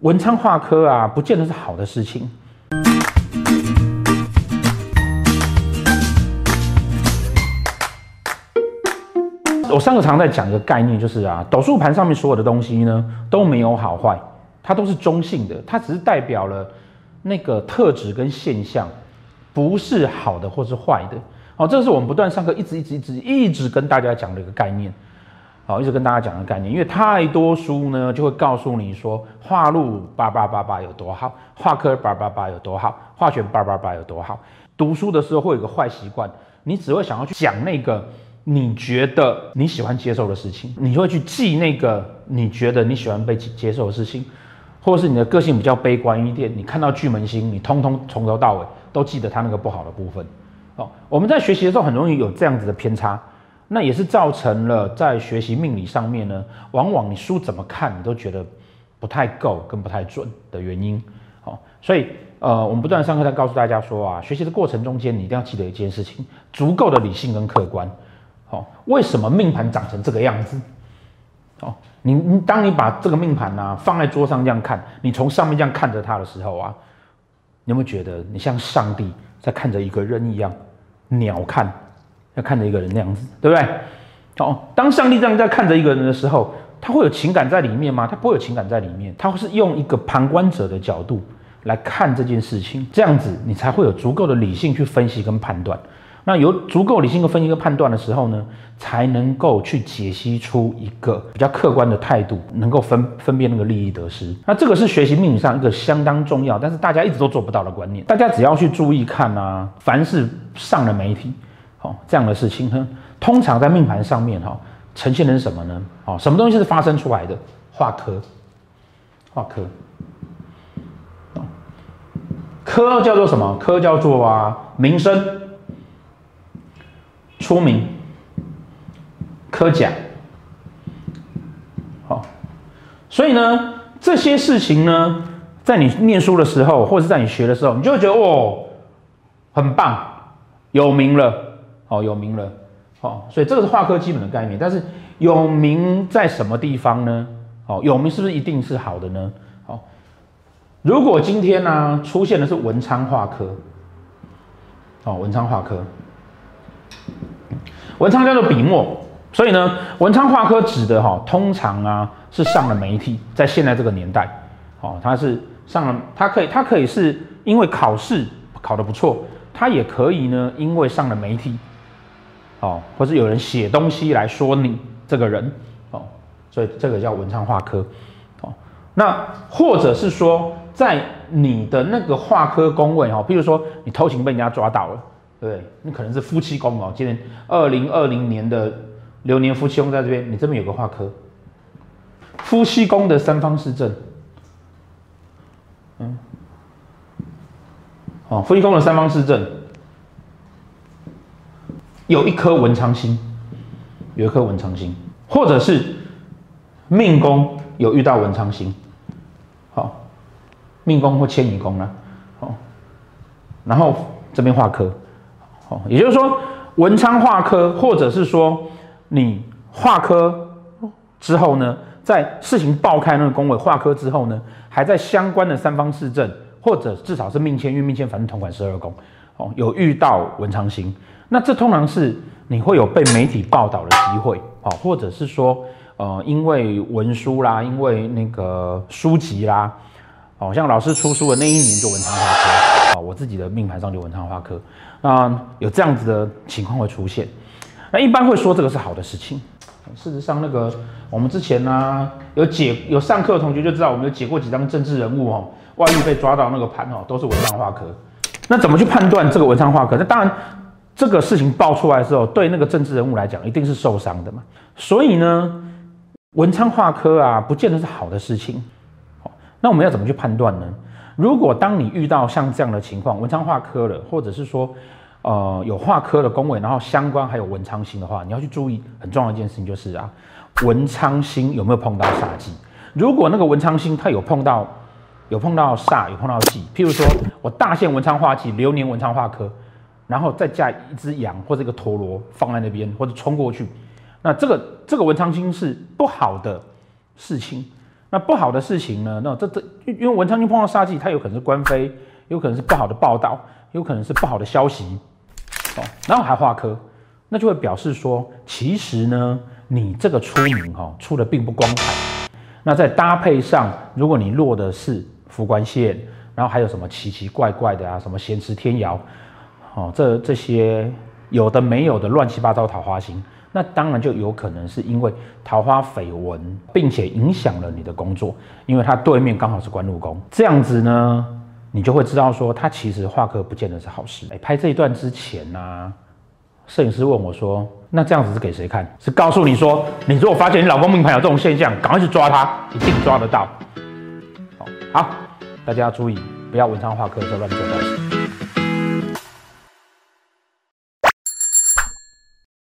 文昌化科啊，不见得是好的事情。我上个常在讲一个概念，就是啊，斗数盘上面所有的东西呢，都没有好坏，它都是中性的，它只是代表了那个特质跟现象，不是好的或是坏的。好，这是我们不断上课一直一直一直一直跟大家讲的一个概念。好，一直跟大家讲的概念，因为太多书呢，就会告诉你说，化禄八八八八有多好，化科八八八有多好，化权八八八有多好。读书的时候会有个坏习惯，你只会想要去讲那个你觉得你喜欢接受的事情，你就会去记那个你觉得你喜欢被接受的事情，或者是你的个性比较悲观一点，你看到巨门星，你通通从头到尾都记得它那个不好的部分。哦，我们在学习的时候很容易有这样子的偏差。那也是造成了在学习命理上面呢，往往你书怎么看你都觉得不太够跟不太准的原因。好，所以呃，我们不断上课在告诉大家说啊，学习的过程中间你一定要记得一件事情，足够的理性跟客观。好，为什么命盘长成这个样子？哦，你你当你把这个命盘啊放在桌上这样看，你从上面这样看着它的时候啊，你有没有觉得你像上帝在看着一个人一样，鸟看？要看着一个人那样子，对不对？哦，当上帝这样在看着一个人的时候，他会有情感在里面吗？他不会有情感在里面，他会是用一个旁观者的角度来看这件事情，这样子你才会有足够的理性去分析跟判断。那有足够理性的分析跟判断的时候呢，才能够去解析出一个比较客观的态度，能够分分辨那个利益得失。那这个是学习命理上一个相当重要，但是大家一直都做不到的观念。大家只要去注意看啊，凡是上了媒体。哦，这样的事情呢，通常在命盘上面哈，呈现的是什么呢？哦，什么东西是发生出来的？化科，化科，科叫做什么？科叫做啊，名声，出名，科甲。好，所以呢，这些事情呢，在你念书的时候，或者是在你学的时候，你就会觉得哦，很棒，有名了。哦，有名了，哦，所以这个是化科基本的概念。但是有名在什么地方呢？哦，有名是不是一定是好的呢？哦，如果今天呢、出现的是文昌化科，哦，文昌化科，文昌叫做笔墨，所以呢，文昌化科指的哈、哦，通常啊是上了媒体，在现在这个年代，哦，它是上了，它可以，它可以是因为考试考得不错，它也可以呢，因为上了媒体。哦，或是有人写东西来说你这个人，哦，所以这个叫文昌化科，哦，那或者是说在你的那个化科宫位，哦，譬如说你偷情被人家抓到了，对不对？你可能是夫妻宫哦，今年二零二零年的流年夫妻宫在这边，你这边有个化科，夫妻宫的三方四正，嗯，哦，夫妻宫的三方四正。有一颗文昌星，有一颗文昌星，或者是命宫有遇到文昌星，好，命宫或迁移宫呢，好，然后这边化科，好，也就是说文昌化科，或者是说你化科之后呢，在事情爆开那个宫位化科之后呢，还在相关的三方四正，或者至少是命迁运命迁，反正统管十二宫，哦，有遇到文昌星。那这通常是你会有被媒体报道的机会，好，或者是说，呃，因为文书啦，因为那个书籍啦，好像老师出书的那一年就文昌化科，啊，我自己的命盘上就文昌化科，那有这样子的情况会出现，那一般会说这个是好的事情。事实上，那个我们之前呢、有解有上课的同学就知道，我们有解过几张政治人物哦，外遇被抓到那个盘哦，都是文昌化科。那怎么去判断这个文昌化科？那当然。这个事情爆出来之后，对那个政治人物来讲，一定是受伤的嘛。所以呢，文昌化科啊，不见得是好的事情。那我们要怎么去判断呢？如果当你遇到像这样的情况，文昌化科了，或者是说，呃，有化科的宫位，然后相关还有文昌星的话，你要去注意很重要一件事情，就是啊，文昌星有没有碰到煞忌？如果那个文昌星它有碰到，有碰到煞，有碰到忌，譬如说我大限文昌化忌，流年文昌化科。然后再加一只羊或者一个陀螺放在那边，或者冲过去，那这个这个文昌星是不好的事情，那不好的事情呢？那这这因为文昌星碰到煞忌，它有可能是官非，有可能是不好的报道，有可能是不好的消息哦。然后还化科，那就会表示说，其实呢，你这个出名哈、哦，出的并不光彩。那在搭配上，如果你落的是福官线，然后还有什么奇奇怪怪的啊，什么咸池天姚，哦，这这些有的没有的乱七八糟桃花星。那当然就有可能是因为桃花绯闻，并且影响了你的工作，因为它对面刚好是官禄宫，这样子呢，你就会知道说，它其实画科不见得是好事。哎，拍这一段之前呢、啊，摄影师问我说，那这样子是给谁看？是告诉你说，你如果发现你老公命盘有这种现象，赶快去抓他，一定抓得到。好，大家要注意，不要文昌画科的时候乱做坏事。